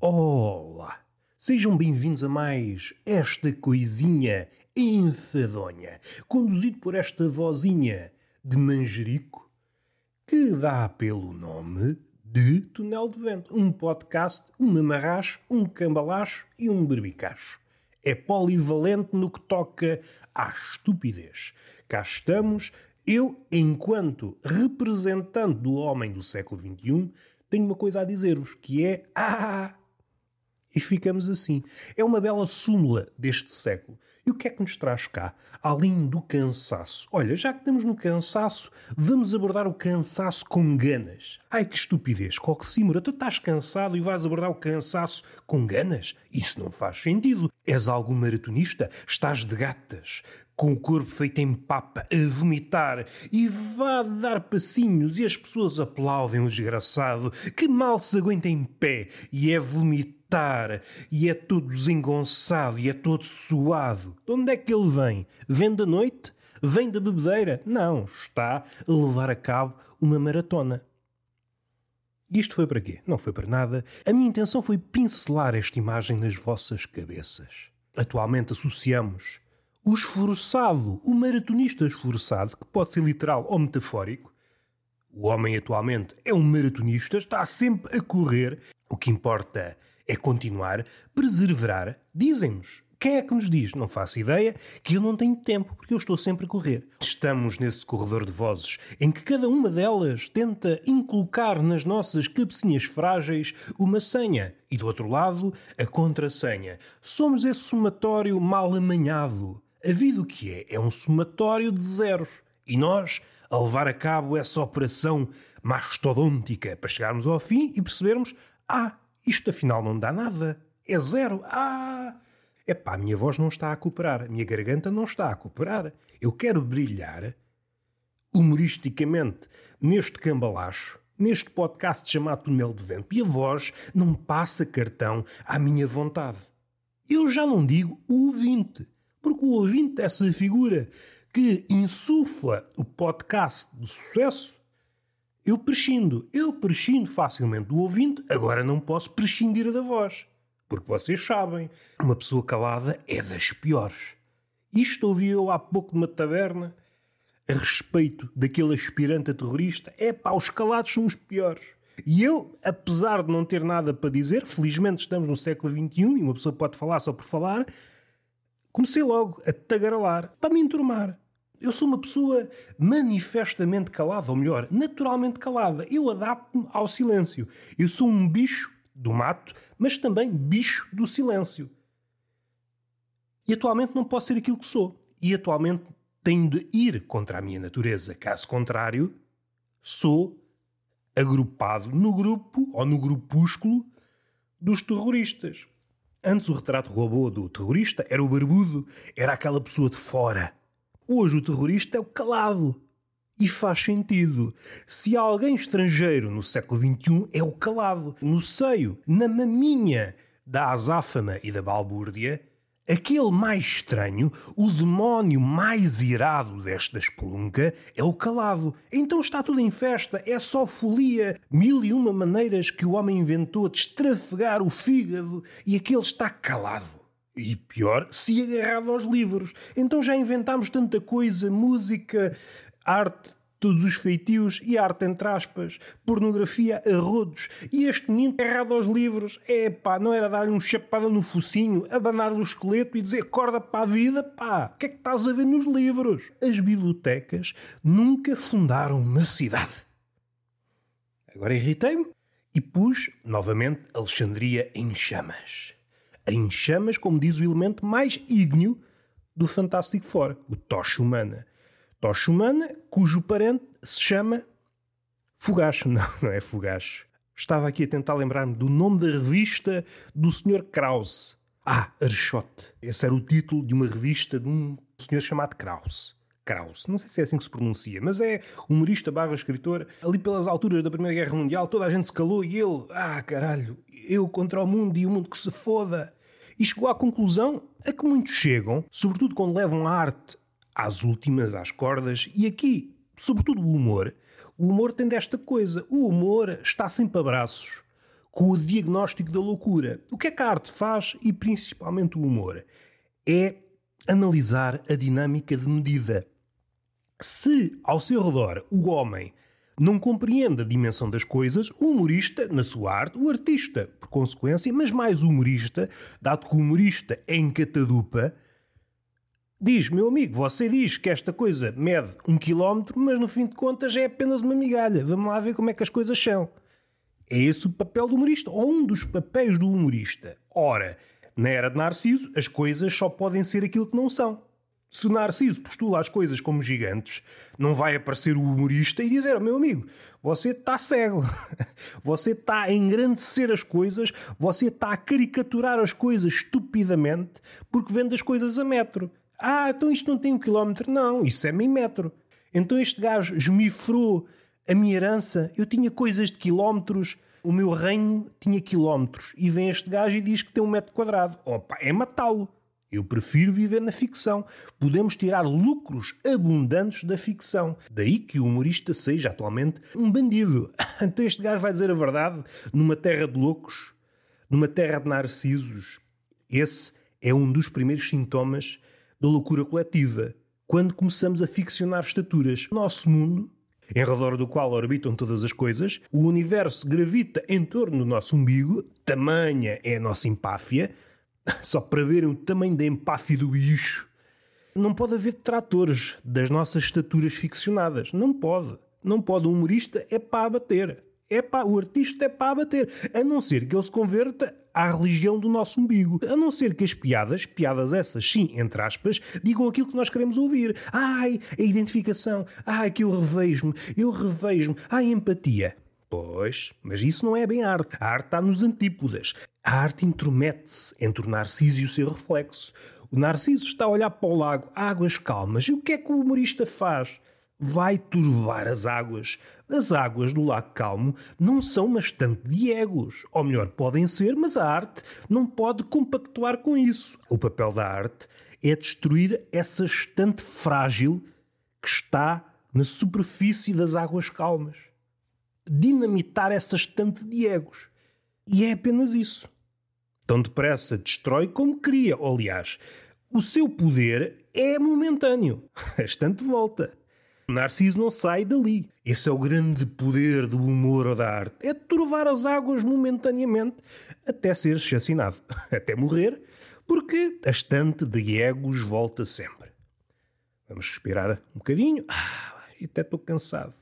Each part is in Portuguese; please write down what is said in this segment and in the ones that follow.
Olá! Sejam bem-vindos a mais esta coisinha enfadonha, conduzido por esta vozinha de manjerico, que dá pelo nome de Túnel de Vento. Um podcast, um mamarracho, um cambalacho e um berbicacho. É polivalente no que toca à estupidez. Cá estamos, eu, enquanto representante do homem do século XXI, tenho uma coisa a dizer-vos, que é... Ah! E ficamos assim. É uma bela súmula deste século. E o que é que nos traz cá? Além do cansaço. Olha, já que estamos no cansaço, vamos abordar o cansaço com ganas. Ai que estupidez, que oxímora, tu estás cansado e vais abordar o cansaço com ganas? Isso não faz sentido. És algum maratonista? Estás de gatas, com o corpo feito em papa, a vomitar, e vá dar passinhos e as pessoas aplaudem o desgraçado, que mal se aguenta em pé e é vomitar e é todo desengonçado e é todo suado. De onde é que ele vem? Vem da noite? Vem da bebedeira? Não, está a levar a cabo uma maratona. Isto foi para quê? Não foi para nada. A minha intenção foi pincelar esta imagem nas vossas cabeças. Atualmente associamos o esforçado, o maratonista esforçado, que pode ser literal ou metafórico. O homem atualmente é um maratonista, está sempre a correr. O que importa é continuar, preservar. Dizem-nos. Quem é que nos diz? Não faço ideia, que eu não tenho tempo, porque eu estou sempre a correr. Estamos nesse corredor de vozes em que cada uma delas tenta inculcar nas nossas cabecinhas frágeis uma senha e, do outro lado, a contrassenha. Somos esse somatório mal amanhado. A vida o que é? É um somatório de zeros. E nós, a levar a cabo essa operação mastodôntica para chegarmos ao fim e percebermos: ah, isto afinal não dá nada. É zero. Ah! Epá, a minha voz não está a cooperar. A minha garganta não está a cooperar. Eu quero brilhar humoristicamente neste cambalacho, neste podcast chamado Túnel de Vento. E a voz não passa cartão à minha vontade. Eu já não digo o ouvinte, porque o ouvinte é essa figura que insufla o podcast de sucesso eu prescindo, eu prescindo facilmente do ouvinte, agora não posso prescindir da voz. Porque vocês sabem, uma pessoa calada é das piores. Isto ouvi eu há pouco numa taberna a respeito daquele aspirante a terrorista. É pá, os calados são os piores. E eu, apesar de não ter nada para dizer, felizmente estamos no século XXI e uma pessoa pode falar só por falar, comecei logo a tagarelar para me enturmar. Eu sou uma pessoa manifestamente calada, ou melhor, naturalmente calada. Eu adapto-me ao silêncio. Eu sou um bicho do mato, mas também bicho do silêncio. E atualmente não posso ser aquilo que sou. E atualmente tenho de ir contra a minha natureza. Caso contrário, sou agrupado no grupo ou no grupúsculo dos terroristas. Antes o retrato robô do terrorista era o barbudo, era aquela pessoa de fora Hoje o terrorista é o calado. E faz sentido. Se há alguém estrangeiro no século XXI, é o calado. No seio, na maminha da azáfama e da balbúrdia, aquele mais estranho, o demónio mais irado desta espelunca, é o calado. Então está tudo em festa, é só folia. Mil e uma maneiras que o homem inventou de estrafegar o fígado e aquele está calado. E pior, se agarrado aos livros. Então já inventámos tanta coisa: música, arte, todos os feitios e arte entre aspas, pornografia a rodos. E este menino agarrado aos livros, é pá, não era dar-lhe um chapada no focinho, abanar-lhe o esqueleto e dizer corda para a vida, pá, o que é que estás a ver nos livros? As bibliotecas nunca fundaram uma cidade. Agora irritei-me e pus novamente Alexandria em chamas em chamas, como diz o elemento mais ígneo do Fantástico Four, o Tocha Humana. Tocha Humana, cujo parente se chama Fogacho. Não, não é Fogacho. Estava aqui a tentar lembrar-me do nome da revista do Sr. Krause. Ah, Archote. Esse era o título de uma revista de um senhor chamado Krause. Krause. Não sei se é assim que se pronuncia, mas é humorista barra escritor. Ali pelas alturas da Primeira Guerra Mundial toda a gente se calou e ele, ah caralho, eu contra o mundo e o mundo que se foda e chegou à conclusão a que muitos chegam, sobretudo quando levam a arte às últimas, às cordas, e aqui, sobretudo o humor. O humor tem desta coisa: o humor está sempre a braços com o diagnóstico da loucura. O que é que a arte faz, e principalmente o humor? É analisar a dinâmica de medida. Se ao seu redor o homem não compreende a dimensão das coisas, o humorista, na sua arte, o artista, por consequência, mas mais humorista, dado que o humorista é em catadupa, diz: Meu amigo, você diz que esta coisa mede um quilómetro, mas no fim de contas é apenas uma migalha. Vamos lá ver como é que as coisas são. É esse o papel do humorista, ou um dos papéis do humorista. Ora, na era de Narciso, as coisas só podem ser aquilo que não são. Se o Narciso postula as coisas como gigantes, não vai aparecer o humorista e dizer: oh, meu amigo, você está cego, você está a engrandecer as coisas, você está a caricaturar as coisas estupidamente porque vende as coisas a metro. Ah, então isto não tem um quilómetro? Não, isso é meio metro. Então este gajo esmifrou a minha herança, eu tinha coisas de quilómetros, o meu reino tinha quilómetros. E vem este gajo e diz que tem um metro quadrado. Opa, é matá-lo. Eu prefiro viver na ficção. Podemos tirar lucros abundantes da ficção. Daí que o humorista seja atualmente um bandido. Então este gajo vai dizer a verdade numa terra de loucos, numa terra de narcisos. Esse é um dos primeiros sintomas da loucura coletiva. Quando começamos a ficcionar estaturas. Nosso mundo em redor do qual orbitam todas as coisas, o universo gravita em torno do nosso umbigo, tamanha é a nossa empáfia, só para verem o tamanho da empáfia do bicho. Não pode haver detratores das nossas estaturas ficcionadas. Não pode. Não pode. O humorista é para abater. É para, o artista é para abater. A não ser que ele se converta à religião do nosso umbigo. A não ser que as piadas, piadas essas, sim, entre aspas, digam aquilo que nós queremos ouvir. Ai, a identificação. Ai, que eu revejo-me. Eu revejo-me. Ai, empatia. Pois, mas isso não é bem arte. A arte está nos antípodas. A arte intromete-se entre o Narciso e o seu reflexo. O Narciso está a olhar para o lago, águas calmas. E o que é que o humorista faz? vai turvar as águas. As águas do Lago Calmo não são uma estante de egos. Ou melhor, podem ser, mas a arte não pode compactuar com isso. O papel da arte é destruir essa estante frágil que está na superfície das águas calmas. Dinamitar essa estante de egos. E é apenas isso. Tão depressa destrói como cria. Aliás, o seu poder é momentâneo. A estante volta. Narciso não sai dali. Esse é o grande poder do humor ou da arte. É turvar as águas momentaneamente até ser assassinado. Até morrer, porque a estante de egos volta sempre. Vamos respirar um bocadinho. Ah, até estou cansado.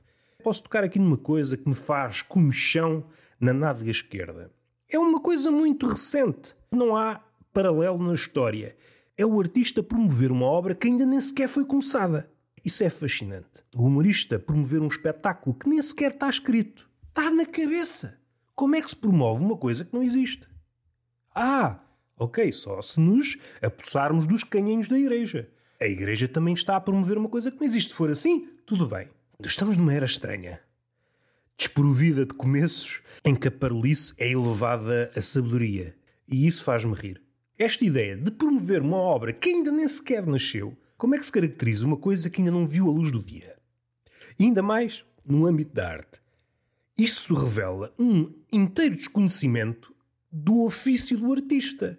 Posso tocar aqui numa coisa que me faz comichão na nádega esquerda. É uma coisa muito recente. Não há paralelo na história. É o artista promover uma obra que ainda nem sequer foi começada. Isso é fascinante. O humorista promover um espetáculo que nem sequer está escrito. Está na cabeça. Como é que se promove uma coisa que não existe? Ah, ok, só se nos apossarmos dos canhões da igreja. A igreja também está a promover uma coisa que não existe. Se for assim, tudo bem. Estamos numa era estranha. Desprovida de começos, em que a parolice é elevada a sabedoria. E isso faz-me rir. Esta ideia de promover uma obra que ainda nem sequer nasceu como é que se caracteriza uma coisa que ainda não viu a luz do dia? E ainda mais no âmbito da arte. Isto revela um inteiro desconhecimento do ofício do artista.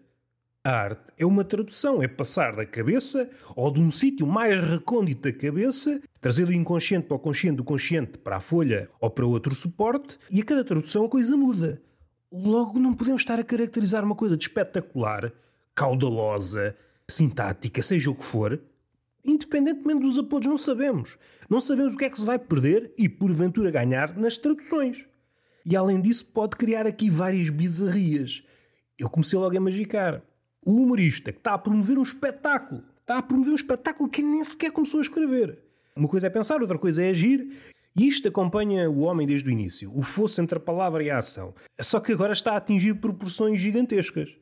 A arte é uma tradução, é passar da cabeça ou de um sítio mais recôndito da cabeça, trazer do inconsciente para o consciente, do consciente para a folha ou para outro suporte, e a cada tradução a coisa muda. Logo, não podemos estar a caracterizar uma coisa de espetacular, caudalosa, sintática, seja o que for, Independentemente dos apodos, não sabemos. Não sabemos o que é que se vai perder e, porventura, ganhar nas traduções. E além disso, pode criar aqui várias bizarrias. Eu comecei logo a magicar. O humorista que está a promover um espetáculo, está a promover um espetáculo que nem sequer começou a escrever. Uma coisa é pensar, outra coisa é agir. E isto acompanha o homem desde o início, o fosso entre a palavra e a ação. Só que agora está a atingir proporções gigantescas.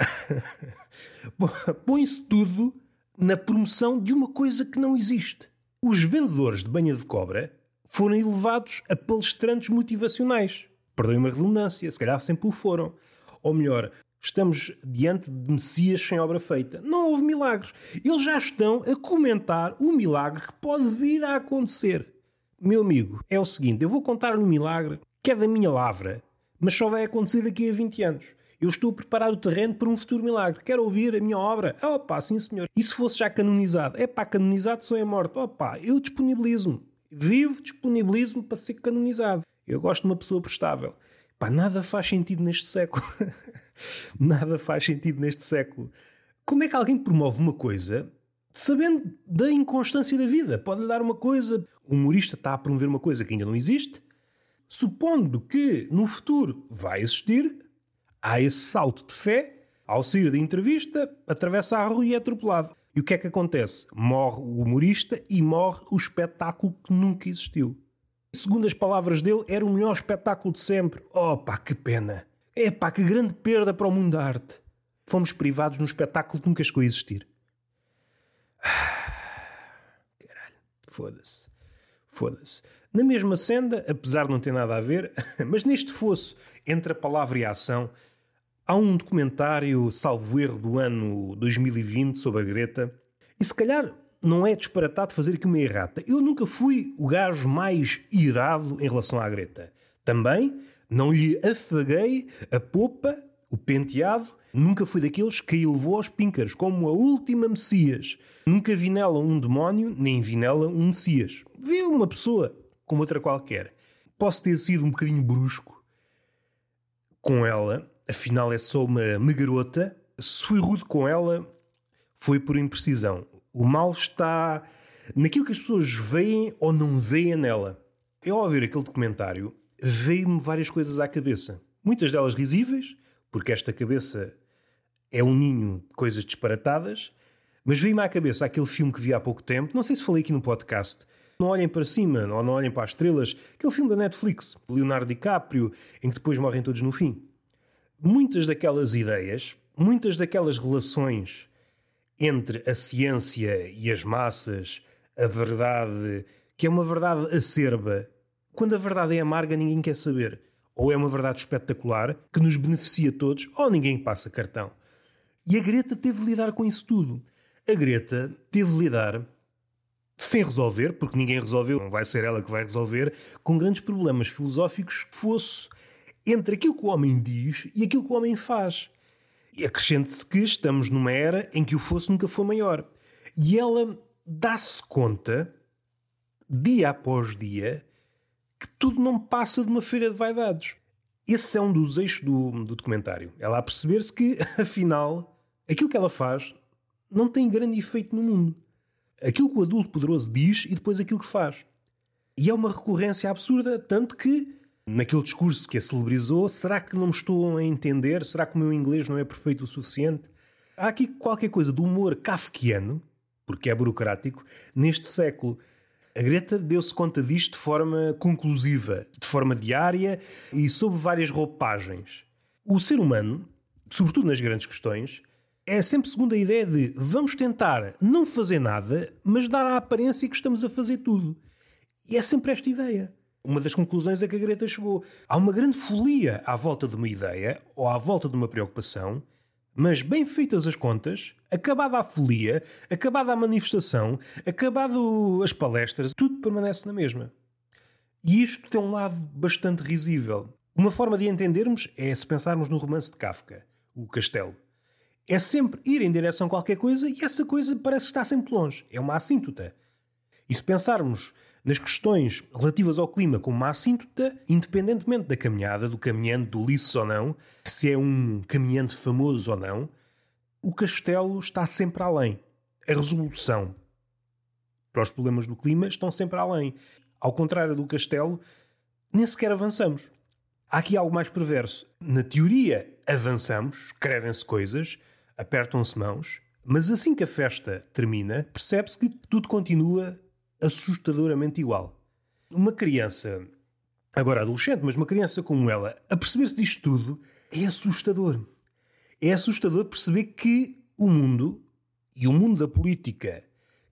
Põe-se tudo na promoção de uma coisa que não existe. Os vendedores de banha de cobra foram elevados a palestrantes motivacionais. Perdoem-me a redundância, se calhar sempre o foram. Ou melhor, estamos diante de Messias sem obra feita. Não houve milagres. Eles já estão a comentar o milagre que pode vir a acontecer. Meu amigo, é o seguinte: eu vou contar um milagre que é da minha lavra, mas só vai acontecer daqui a 20 anos. Eu estou a preparar o terreno para um futuro milagre. Quero ouvir a minha obra. Opa, sim senhor. E se fosse já canonizado? É pá, canonizado sou é morto. Opa, eu disponibilizo-me. Vivo, disponibilizo-me para ser canonizado. Eu gosto de uma pessoa prestável. Pá, nada faz sentido neste século. nada faz sentido neste século. Como é que alguém promove uma coisa sabendo da inconstância da vida? Pode-lhe dar uma coisa, o humorista está a promover uma coisa que ainda não existe, supondo que no futuro vai existir, há esse salto de fé, ao sair da entrevista, atravessa a rua e é atropelado. E o que é que acontece? Morre o humorista e morre o espetáculo que nunca existiu. Segundo as palavras dele, era o melhor espetáculo de sempre. Pá, que pena. É pá, que grande perda para o mundo da arte. Fomos privados num espetáculo que nunca chegou a existir. Caralho, foda-se. Foda-se. Na mesma senda, apesar de não ter nada a ver, mas neste fosso entre a palavra e a ação, há um documentário, salvo erro, do ano 2020 sobre a Greta. E se calhar não é disparatado fazer aqui uma errata. Eu nunca fui o gajo mais irado em relação à Greta. Também não lhe afaguei a popa, o penteado. Nunca fui daqueles que a levou aos píncaros, como a última Messias. Nunca vi nela um demónio, nem vi nela um Messias. Vi uma pessoa como outra qualquer. Posso ter sido um bocadinho brusco com ela, afinal é só uma, uma garota. Se fui rude com ela, foi por imprecisão. O mal está naquilo que as pessoas veem ou não veem nela. Eu, ao ver aquele documentário, veio-me várias coisas à cabeça. Muitas delas risíveis, porque esta cabeça é um ninho de coisas disparatadas, mas veio-me à cabeça aquele filme que vi há pouco tempo, não sei se falei aqui no podcast, não olhem para cima ou não olhem para as estrelas, aquele filme da Netflix, Leonardo DiCaprio, em que depois morrem todos no fim. Muitas daquelas ideias, muitas daquelas relações entre a ciência e as massas, a verdade, que é uma verdade acerba, quando a verdade é amarga, ninguém quer saber. Ou é uma verdade espetacular que nos beneficia todos, ou ninguém passa cartão. E a Greta teve de lidar com isso tudo. A Greta teve de lidar sem resolver, porque ninguém resolveu, não vai ser ela que vai resolver, com grandes problemas filosóficos que fosse entre aquilo que o homem diz e aquilo que o homem faz. E acrescente-se que estamos numa era em que o fosse nunca foi maior. E ela dá-se conta, dia após dia, que tudo não passa de uma feira de vaidades. Esse é um dos eixos do, do documentário. Ela a perceber-se que, afinal, aquilo que ela faz não tem grande efeito no mundo aquilo que o adulto poderoso diz e depois aquilo que faz. E é uma recorrência absurda, tanto que, naquele discurso que a celebrizou, será que não me estou a entender? Será que o meu inglês não é perfeito o suficiente? Há aqui qualquer coisa do humor kafkiano, porque é burocrático, neste século. A Greta deu-se conta disto de forma conclusiva, de forma diária e sob várias roupagens. O ser humano, sobretudo nas grandes questões, é sempre segundo a ideia de vamos tentar não fazer nada, mas dar a aparência que estamos a fazer tudo. E é sempre esta ideia. Uma das conclusões é que a Greta chegou. Há uma grande folia à volta de uma ideia ou à volta de uma preocupação, mas bem feitas as contas, acabada a folia, acabada a manifestação, acabado as palestras, tudo permanece na mesma. E isto tem um lado bastante risível. Uma forma de entendermos é se pensarmos no romance de Kafka, O Castelo é sempre ir em direção a qualquer coisa e essa coisa parece estar sempre longe. É uma assíntota. E se pensarmos nas questões relativas ao clima como uma assíntota, independentemente da caminhada, do caminhante, do liço ou não, se é um caminhante famoso ou não, o castelo está sempre além. A resolução para os problemas do clima estão sempre além. Ao contrário do castelo, nem sequer avançamos. Há aqui algo mais perverso. Na teoria, avançamos, escrevem-se coisas, apertam-se mãos, mas assim que a festa termina, percebe-se que tudo continua assustadoramente igual. Uma criança, agora adolescente, mas uma criança como ela, a perceber-se disto tudo, é assustador. É assustador perceber que o mundo, e o mundo da política,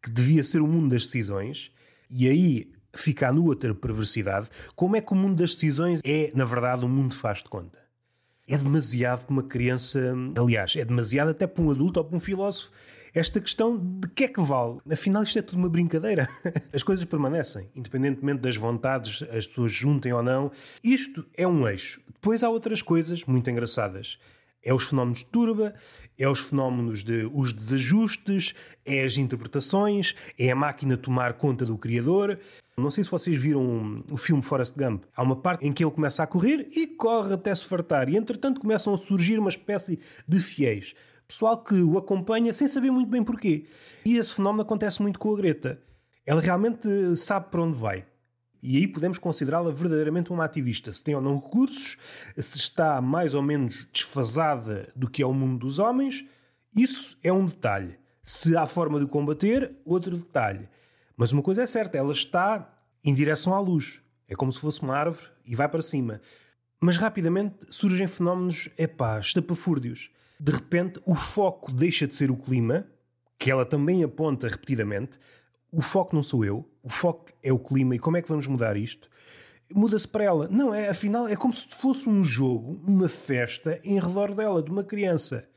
que devia ser o mundo das decisões, e aí fica a outra perversidade, como é que o mundo das decisões é, na verdade, um mundo faz de conta é demasiado para uma criança, aliás, é demasiado até para um adulto ou para um filósofo. Esta questão de que é que vale? Afinal, isto é tudo uma brincadeira. As coisas permanecem, independentemente das vontades, as pessoas juntem ou não. Isto é um eixo. Depois há outras coisas muito engraçadas. É os fenómenos de turba, é os fenómenos de os desajustes, é as interpretações, é a máquina tomar conta do criador. Não sei se vocês viram o filme Forrest Gump. Há uma parte em que ele começa a correr e corre até se fartar. E entretanto começam a surgir uma espécie de fiéis. Pessoal que o acompanha sem saber muito bem porquê. E esse fenómeno acontece muito com a Greta. Ela realmente sabe para onde vai. E aí podemos considerá-la verdadeiramente uma ativista. Se tem ou não recursos, se está mais ou menos desfasada do que é o mundo dos homens, isso é um detalhe. Se há forma de combater, outro detalhe. Mas uma coisa é certa, ela está em direção à luz. É como se fosse uma árvore e vai para cima. Mas rapidamente surgem fenómenos, epá, estapafúrdios. De repente, o foco deixa de ser o clima, que ela também aponta repetidamente, o foco não sou eu, o foco é o clima e como é que vamos mudar isto? Muda-se para ela. Não, é afinal é como se fosse um jogo, uma festa em redor dela, de uma criança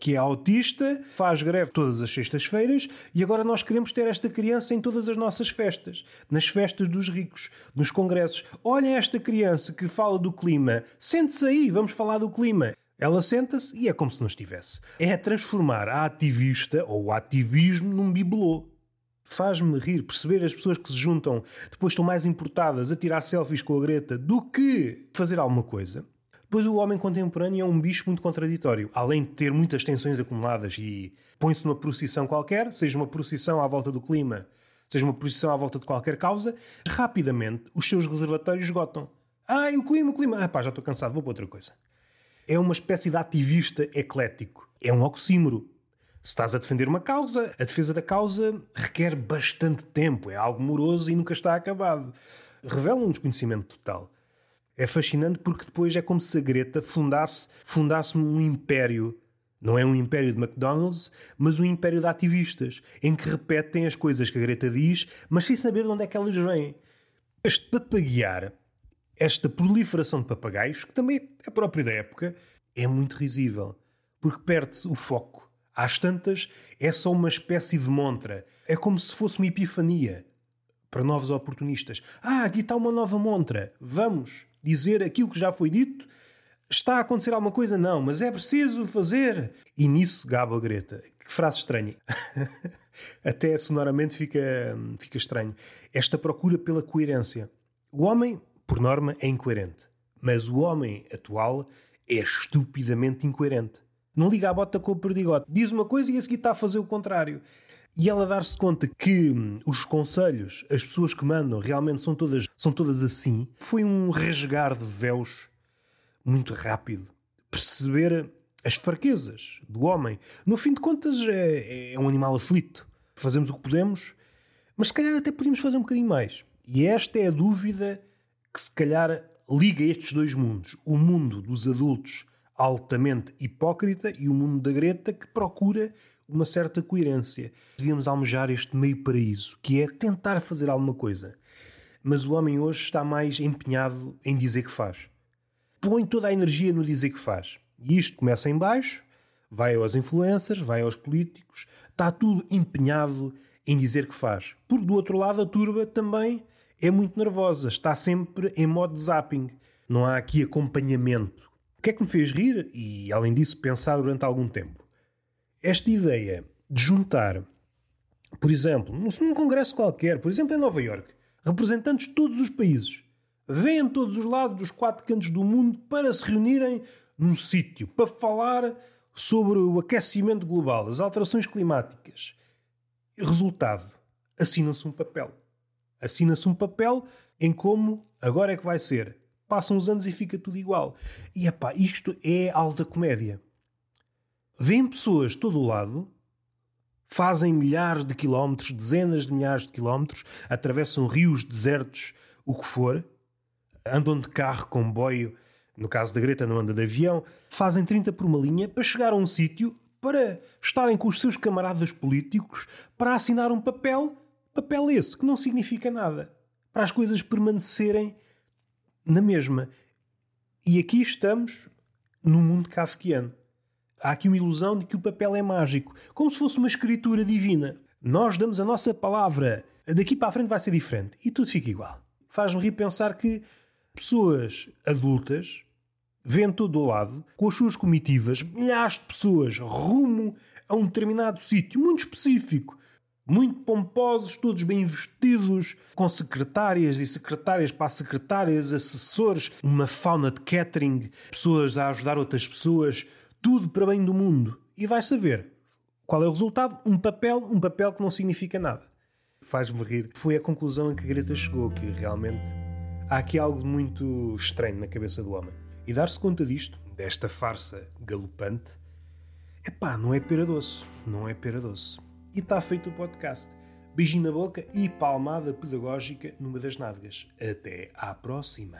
que é autista, faz greve todas as sextas-feiras e agora nós queremos ter esta criança em todas as nossas festas, nas festas dos ricos, nos congressos. Olhem esta criança que fala do clima, sente-se aí, vamos falar do clima. Ela senta-se e é como se não estivesse. É transformar a ativista ou o ativismo num bibelô faz-me rir perceber as pessoas que se juntam depois estão mais importadas a tirar selfies com a Greta do que fazer alguma coisa. Pois o homem contemporâneo é um bicho muito contraditório. Além de ter muitas tensões acumuladas e põe-se numa procissão qualquer, seja uma procissão à volta do clima, seja uma procissão à volta de qualquer causa, rapidamente os seus reservatórios esgotam. Ai, o clima, o clima. Ah pá, já estou cansado, vou para outra coisa. É uma espécie de ativista eclético. É um oxímoro. Se estás a defender uma causa, a defesa da causa requer bastante tempo, é algo moroso e nunca está acabado. Revela um desconhecimento total. É fascinante porque depois é como se a Greta fundasse, fundasse um império. Não é um império de McDonald's, mas um império de ativistas, em que repetem as coisas que a Greta diz, mas sem saber de onde é que elas vêm. Este papaguear, esta proliferação de papagaios, que também é próprio da época, é muito risível, porque perde-se o foco às tantas, é só uma espécie de montra. É como se fosse uma epifania para novos oportunistas. Ah, aqui está uma nova montra. Vamos dizer aquilo que já foi dito. Está a acontecer alguma coisa? Não, mas é preciso fazer. E nisso gaba a Greta. Que frase estranha. Até sonoramente fica, fica estranho. Esta procura pela coerência. O homem, por norma, é incoerente. Mas o homem atual é estupidamente incoerente. Não liga a bota com o perdigote. Diz uma coisa e a seguir está a fazer o contrário. E ela dar-se conta que hum, os conselhos, as pessoas que mandam, realmente são todas, são todas assim, foi um rasgar de véus muito rápido. Perceber as fraquezas do homem. No fim de contas, é, é um animal aflito. Fazemos o que podemos, mas se calhar até podíamos fazer um bocadinho mais. E esta é a dúvida que se calhar liga estes dois mundos. O mundo dos adultos altamente hipócrita e o mundo da Greta que procura uma certa coerência. Devíamos almejar este meio paraíso, que é tentar fazer alguma coisa. Mas o homem hoje está mais empenhado em dizer que faz. Põe toda a energia no dizer que faz. E isto começa em baixo, vai aos influencers, vai aos políticos, está tudo empenhado em dizer que faz. Porque do outro lado a turba também é muito nervosa, está sempre em modo zapping. Não há aqui acompanhamento o que é que me fez rir e, além disso, pensar durante algum tempo? Esta ideia de juntar, por exemplo, num congresso qualquer, por exemplo em Nova York, representantes de todos os países, vêm todos os lados dos quatro cantos do mundo para se reunirem num sítio para falar sobre o aquecimento global, as alterações climáticas. Resultado: assina-se um papel. Assina-se um papel em como agora é que vai ser passam os anos e fica tudo igual. E epá, isto é alta comédia. Vêm pessoas de todo o lado, fazem milhares de quilómetros, dezenas de milhares de quilómetros, atravessam rios, desertos, o que for, andam de carro, comboio, no caso da Greta não anda de avião, fazem 30 por uma linha para chegar a um sítio para estarem com os seus camaradas políticos para assinar um papel, papel esse que não significa nada, para as coisas permanecerem na mesma. E aqui estamos num mundo kafkiano. Há aqui uma ilusão de que o papel é mágico, como se fosse uma escritura divina. Nós damos a nossa palavra, daqui para a frente vai ser diferente e tudo fica igual. Faz-me rir pensar que pessoas adultas vê em todo o lado, com as suas comitivas, milhares de pessoas rumo a um determinado sítio muito específico, muito pomposos, todos bem vestidos, com secretárias e secretárias para secretárias, assessores, uma fauna de catering, pessoas a ajudar outras pessoas, tudo para bem do mundo. E vai saber qual é o resultado? Um papel, um papel que não significa nada. Faz-me rir. Foi a conclusão a que a Greta chegou, que realmente há aqui algo muito estranho na cabeça do homem. E dar-se conta disto, desta farsa galopante, epá, não é pera doce. Não é pera doce. E está feito o podcast. Beijinho na boca e palmada pedagógica numa das nádegas. Até à próxima!